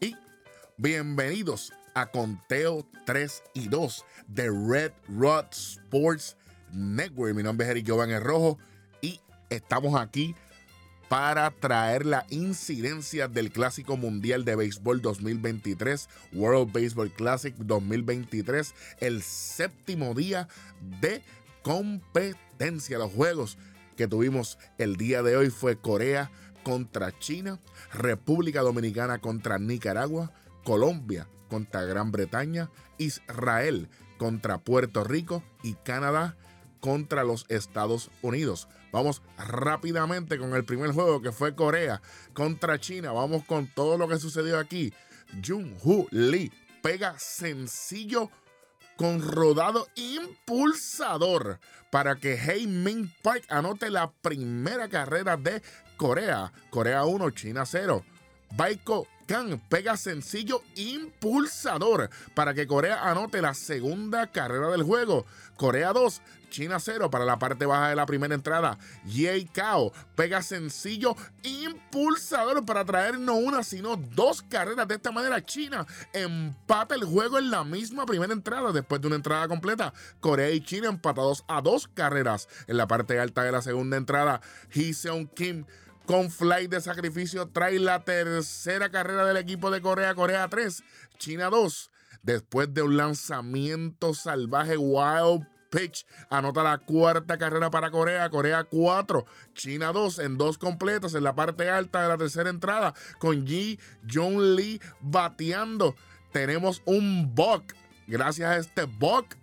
y bienvenidos a Conteo 3 y 2 de Red Rod Sports Network. Mi nombre es Eric Giovanni Rojo y estamos aquí para traer la incidencia del Clásico Mundial de Béisbol 2023, World Baseball Classic 2023, el séptimo día de competencia. Los juegos que tuvimos el día de hoy fue Corea contra China, República Dominicana contra Nicaragua, Colombia contra Gran Bretaña, Israel contra Puerto Rico y Canadá contra los Estados Unidos. Vamos rápidamente con el primer juego que fue Corea contra China. Vamos con todo lo que sucedió aquí. Jung Hoo Lee pega sencillo con rodado impulsador para que Min Park anote la primera carrera de Corea. Corea 1, China 0. Baiko Kang pega sencillo impulsador para que Corea anote la segunda carrera del juego. Corea 2, China 0 para la parte baja de la primera entrada. Ye Kao pega sencillo impulsador para traer no una, sino dos carreras. De esta manera, China empata el juego en la misma primera entrada. Después de una entrada completa, Corea y China empatados a dos carreras. En la parte alta de la segunda entrada, Hee Seung Kim con flight de sacrificio trae la tercera carrera del equipo de Corea, Corea 3, China 2. Después de un lanzamiento salvaje wild pitch, anota la cuarta carrera para Corea, Corea 4, China 2 en dos completos en la parte alta de la tercera entrada con Ji Jong Lee bateando. Tenemos un buck. Gracias a este buck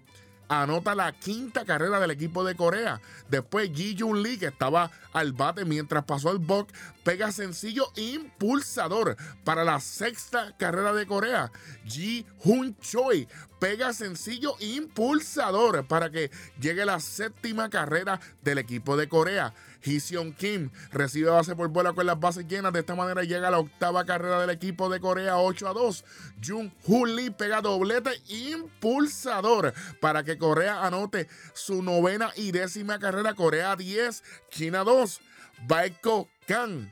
anota la quinta carrera del equipo de Corea. Después Ji Jun Lee, que estaba al bate mientras pasó el Buck, pega sencillo impulsador para la sexta carrera de Corea. Ji Hun Choi pega sencillo impulsador para que llegue la séptima carrera del equipo de Corea. Hee Kim recibe base por bola con las bases llenas. De esta manera llega la octava carrera del equipo de Corea 8 a 2. Jung Hoo Lee pega doblete impulsador para que Corea anote su novena y décima carrera. Corea 10, China 2. Baiko Kang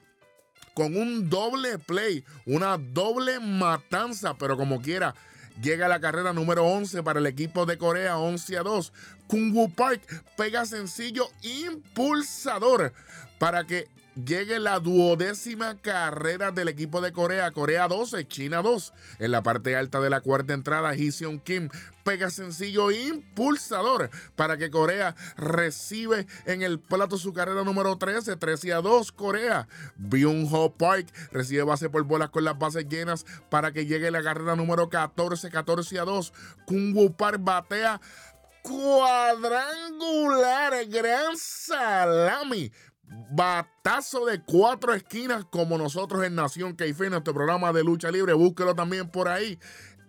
con un doble play, una doble matanza, pero como quiera, llega la carrera número 11 para el equipo de Corea, 11 a 2. Kung Park pega sencillo impulsador para que llegue la duodécima carrera del equipo de Corea, Corea 12, China 2. En la parte alta de la cuarta entrada, Hee Kim pega sencillo impulsador para que Corea recibe en el plato su carrera número 13, 13 a 2 Corea. Byung Ho Park recibe base por bolas con las bases llenas para que llegue la carrera número 14, 14 a 2. Kung Park batea cuadrangular, gran salami batazo de cuatro esquinas como nosotros en Nación en nuestro programa de lucha libre. Búsquelo también por ahí.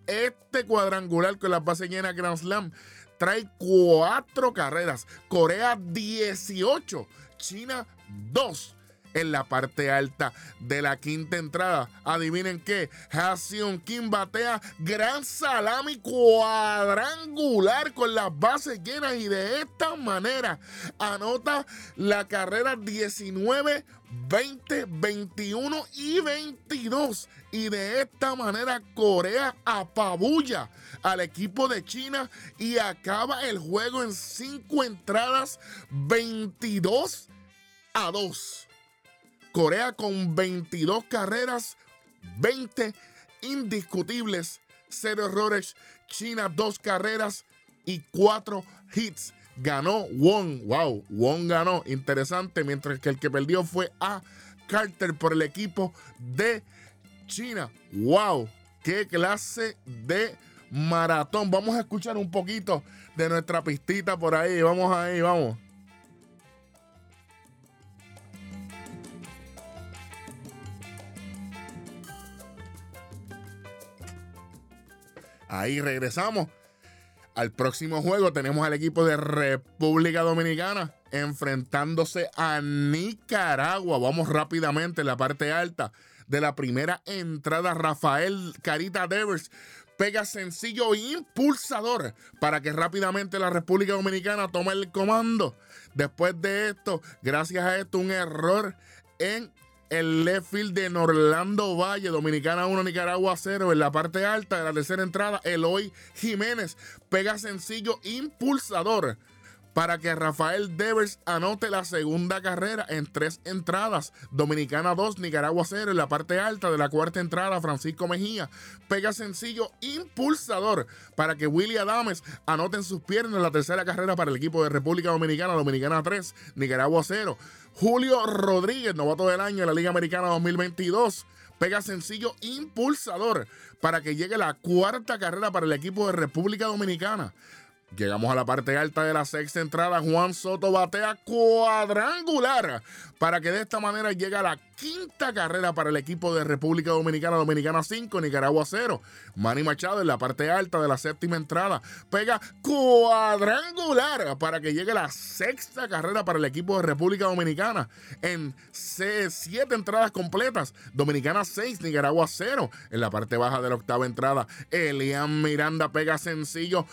Este cuadrangular con las bases llenas Grand Slam trae cuatro carreras. Corea 18, China 2 en la parte alta de la quinta entrada. Adivinen qué, Hasion Kim batea gran salami cuadrangular con las bases llenas y de esta manera anota la carrera 19 20, 21 y 22. Y de esta manera Corea apabulla al equipo de China y acaba el juego en 5 entradas 22 a 2. Corea con 22 carreras, 20 indiscutibles, 0 errores. China 2 carreras y 4 hits. Ganó Wong. Wow, Wong ganó. Interesante. Mientras que el que perdió fue a Carter por el equipo de China. Wow, qué clase de maratón. Vamos a escuchar un poquito de nuestra pistita por ahí. Vamos ahí, vamos. Ahí regresamos. Al próximo juego tenemos al equipo de República Dominicana enfrentándose a Nicaragua. Vamos rápidamente en la parte alta de la primera entrada. Rafael Carita Devers pega sencillo impulsador para que rápidamente la República Dominicana tome el comando. Después de esto, gracias a esto, un error en el left field de Norlando Valle, Dominicana 1, Nicaragua 0. En la parte alta de la tercera entrada, Eloy Jiménez pega sencillo impulsador para que Rafael Devers anote la segunda carrera en tres entradas. Dominicana 2, Nicaragua 0 en la parte alta de la cuarta entrada. Francisco Mejía pega sencillo impulsador para que Willy Adames anote sus piernas la tercera carrera para el equipo de República Dominicana. Dominicana 3, Nicaragua 0. Julio Rodríguez, novato del año en la Liga Americana 2022 pega sencillo impulsador para que llegue la cuarta carrera para el equipo de República Dominicana. Llegamos a la parte alta de la sexta entrada. Juan Soto batea cuadrangular para que de esta manera llegue a la quinta carrera para el equipo de República Dominicana, Dominicana 5, Nicaragua 0. Manny Machado en la parte alta de la séptima entrada pega cuadrangular para que llegue la sexta carrera para el equipo de República Dominicana en siete entradas completas. Dominicana 6, Nicaragua 0. En la parte baja de la octava entrada, Elian Miranda pega sencillo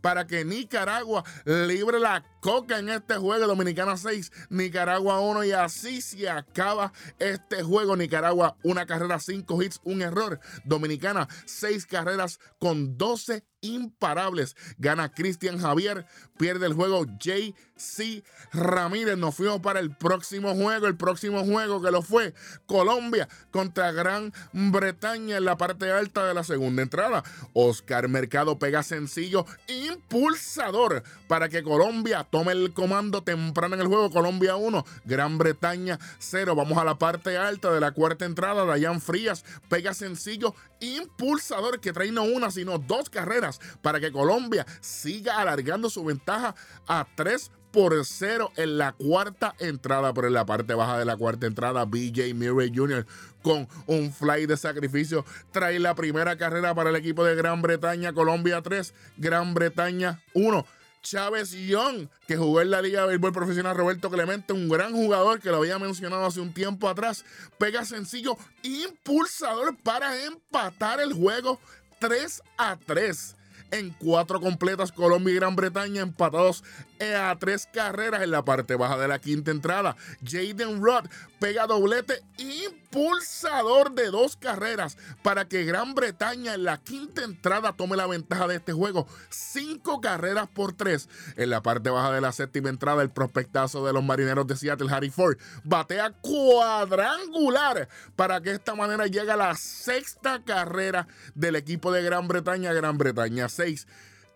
para que Nicaragua libre la coca en este juego. Dominicana 6, Nicaragua 1 y así se acaba este juego. Nicaragua, una carrera, cinco hits, un error. Dominicana, seis carreras con 12 imparables. Gana Cristian Javier, pierde el juego JC Ramírez. Nos fuimos para el próximo juego. El próximo juego que lo fue Colombia contra Gran Bretaña en la parte alta de la segunda entrada. Oscar Mercado pega sencillo impulsador para que Colombia tome el comando temprano en el juego. Colombia 1, Gran Bretaña 0. Vamos a la parte alta de la cuarta entrada. Dayan Frías pega sencillo impulsador que trae no una, sino dos carreras para que Colombia siga alargando su ventaja a 3 por 0 en la cuarta entrada, pero en la parte baja de la cuarta entrada, BJ Murray Jr. con un fly de sacrificio trae la primera carrera para el equipo de Gran Bretaña, Colombia 3, Gran Bretaña 1. Chávez Young, que jugó en la Liga de Béisbol Profesional Roberto Clemente, un gran jugador que lo había mencionado hace un tiempo atrás, pega sencillo impulsador para empatar el juego 3 a 3 en cuatro completas. Colombia y Gran Bretaña empatados a tres carreras en la parte baja de la quinta entrada. Jaden Rudd pega doblete impulsador de dos carreras para que Gran Bretaña en la quinta entrada tome la ventaja de este juego. Cinco carreras por tres. En la parte baja de la séptima entrada, el prospectazo de los marineros de Seattle, Harry Ford, batea cuadrangular para que de esta manera llegue a la sexta carrera del equipo de Gran Bretaña. Gran Bretaña 6.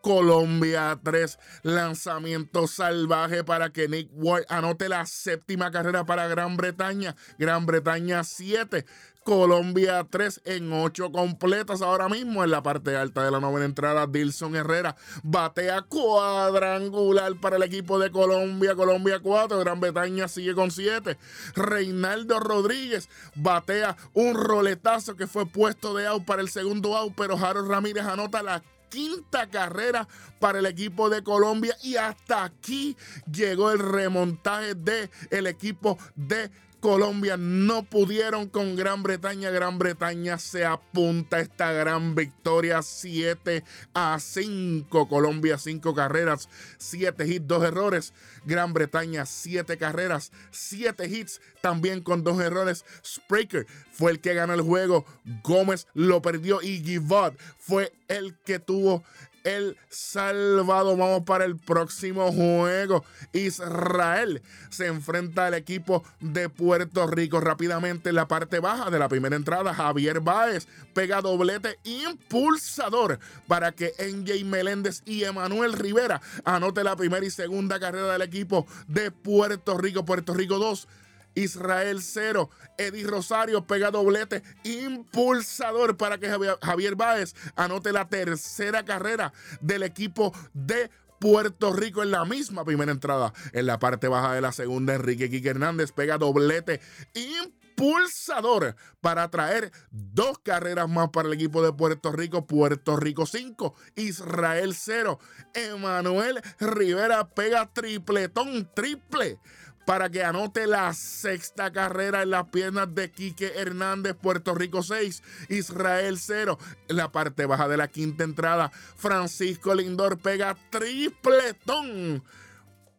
Colombia 3. Lanzamiento salvaje para que Nick Ward anote la séptima carrera para Gran Bretaña. Gran Bretaña 7. Colombia 3 en 8 completas ahora mismo en la parte alta de la novena entrada. Dilson Herrera batea cuadrangular para el equipo de Colombia. Colombia 4, Gran Bretaña sigue con 7. Reinaldo Rodríguez batea un roletazo que fue puesto de out para el segundo out, pero Harold Ramírez anota la quinta carrera para el equipo de Colombia y hasta aquí llegó el remontaje del el equipo de Colombia no pudieron con Gran Bretaña. Gran Bretaña se apunta a esta gran victoria 7 a 5. Colombia 5 carreras, 7 hits, 2 errores. Gran Bretaña 7 carreras, 7 hits, también con 2 errores. Spraker fue el que ganó el juego. Gómez lo perdió y Givot fue el que tuvo el salvado. Vamos para el próximo juego. Israel se enfrenta al equipo de Puerto Rico rápidamente en la parte baja de la primera entrada. Javier Báez pega doblete impulsador para que NJ Meléndez y Emanuel Rivera anote la primera y segunda carrera del equipo de Puerto Rico. Puerto Rico 2. Israel 0. Eddie Rosario pega doblete impulsador para que Javier Báez anote la tercera carrera del equipo de Puerto Rico en la misma primera entrada. En la parte baja de la segunda, Enrique Quique Hernández pega doblete impulsador para traer dos carreras más para el equipo de Puerto Rico. Puerto Rico 5, Israel 0. Emanuel Rivera pega tripletón, triple para que anote la sexta carrera en las piernas de Quique Hernández, Puerto Rico 6, Israel 0. En la parte baja de la quinta entrada, Francisco Lindor pega tripletón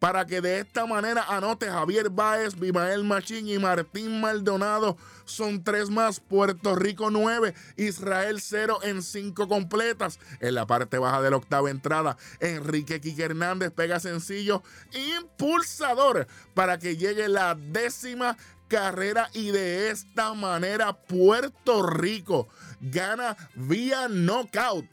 para que de esta manera anote Javier Báez, Bimael Machín y Martín Maldonado. Son tres más, Puerto Rico nueve, Israel cero en cinco completas. En la parte baja de la octava entrada, Enrique Quique Hernández pega sencillo, impulsador para que llegue la décima carrera y de esta manera Puerto Rico gana vía knockout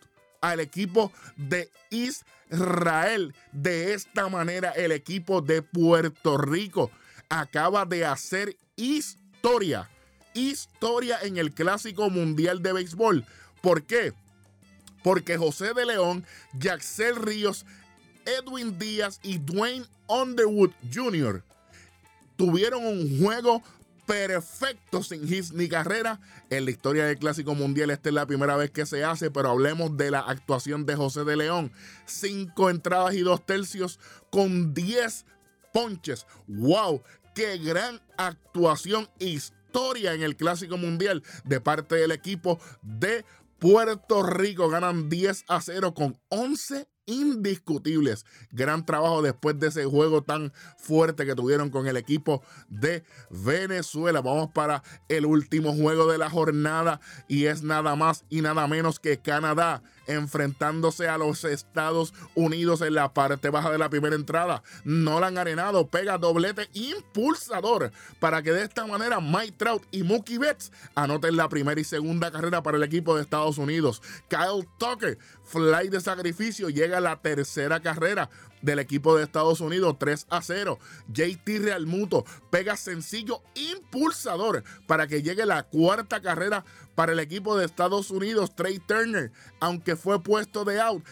al equipo de Israel. De esta manera el equipo de Puerto Rico acaba de hacer historia. Historia en el Clásico Mundial de Béisbol. ¿Por qué? Porque José de León, Jaxel Ríos, Edwin Díaz y Dwayne Underwood Jr tuvieron un juego perfecto sin hits ni carrera en la historia del Clásico Mundial. Esta es la primera vez que se hace, pero hablemos de la actuación de José de León. Cinco entradas y dos tercios con diez ponches. ¡Wow! ¡Qué gran actuación! Historia en el Clásico Mundial de parte del equipo de Puerto Rico. Ganan 10 a 0 con 11 indiscutibles. Gran trabajo después de ese juego tan fuerte que tuvieron con el equipo de Venezuela. Vamos para el último juego de la jornada y es nada más y nada menos que Canadá enfrentándose a los Estados Unidos en la parte baja de la primera entrada. Nolan Arenado pega doblete impulsador para que de esta manera Mike Trout y Mookie Betts anoten la primera y segunda carrera para el equipo de Estados Unidos. Kyle Tucker, fly de sacrificio, llega a la tercera carrera del equipo de Estados Unidos 3 a 0. JT Realmuto pega sencillo impulsador para que llegue la cuarta carrera para el equipo de Estados Unidos. Trey Turner, aunque fue puesto de out,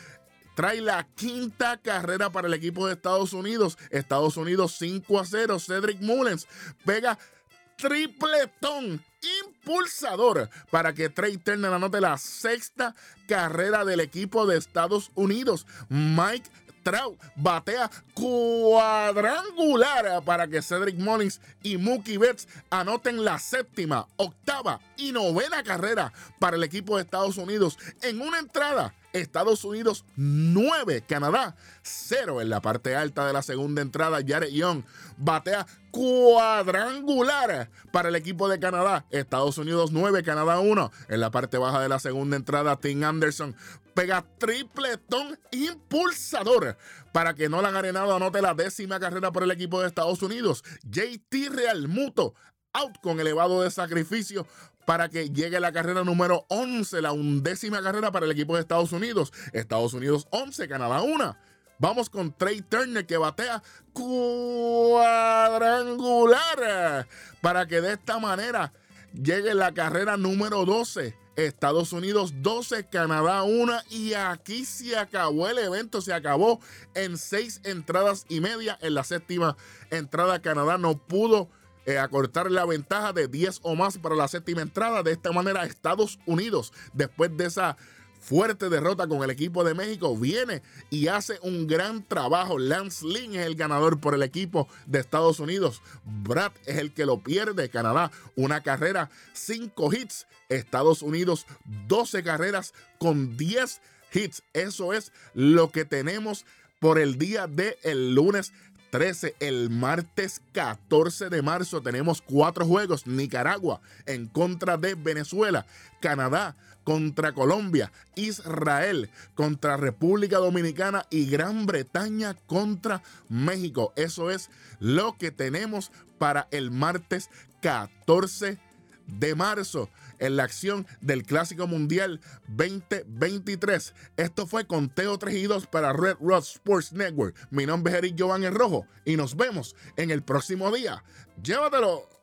trae la quinta carrera para el equipo de Estados Unidos. Estados Unidos 5 a 0. Cedric Mullens pega tripletón impulsador para que Trey Turner anote la sexta carrera del equipo de Estados Unidos. Mike Trout batea cuadrangular para que Cedric Mullins y Mookie Betts anoten la séptima, octava y novena carrera para el equipo de Estados Unidos en una entrada Estados Unidos 9, Canadá 0 en la parte alta de la segunda entrada. Jared Young batea cuadrangular para el equipo de Canadá. Estados Unidos 9, Canadá 1. En la parte baja de la segunda entrada, Tim Anderson pega tripletón impulsador para que Nolan Arenado anote la décima carrera por el equipo de Estados Unidos. JT Realmuto out con elevado de sacrificio para que llegue la carrera número 11, la undécima carrera para el equipo de Estados Unidos. Estados Unidos 11, Canadá 1. Vamos con Trey Turner que batea cuadrangular para que de esta manera llegue la carrera número 12. Estados Unidos 12, Canadá 1 y aquí se acabó el evento, se acabó en seis entradas y media. En la séptima entrada Canadá no pudo eh, acortar la ventaja de 10 o más para la séptima entrada. De esta manera, Estados Unidos, después de esa fuerte derrota con el equipo de México, viene y hace un gran trabajo. Lance Lynn es el ganador por el equipo de Estados Unidos. Brad es el que lo pierde. Canadá, una carrera, 5 hits. Estados Unidos, 12 carreras con 10 hits. Eso es lo que tenemos por el día del el lunes 13. El martes 14 de marzo tenemos cuatro juegos. Nicaragua en contra de Venezuela. Canadá contra Colombia. Israel contra República Dominicana. Y Gran Bretaña contra México. Eso es lo que tenemos para el martes 14 de marzo en la acción del Clásico Mundial 2023. Esto fue Conteo 3 y 2 para Red Rod Sports Network. Mi nombre es Eric Giovanni Rojo y nos vemos en el próximo día. Llévatelo.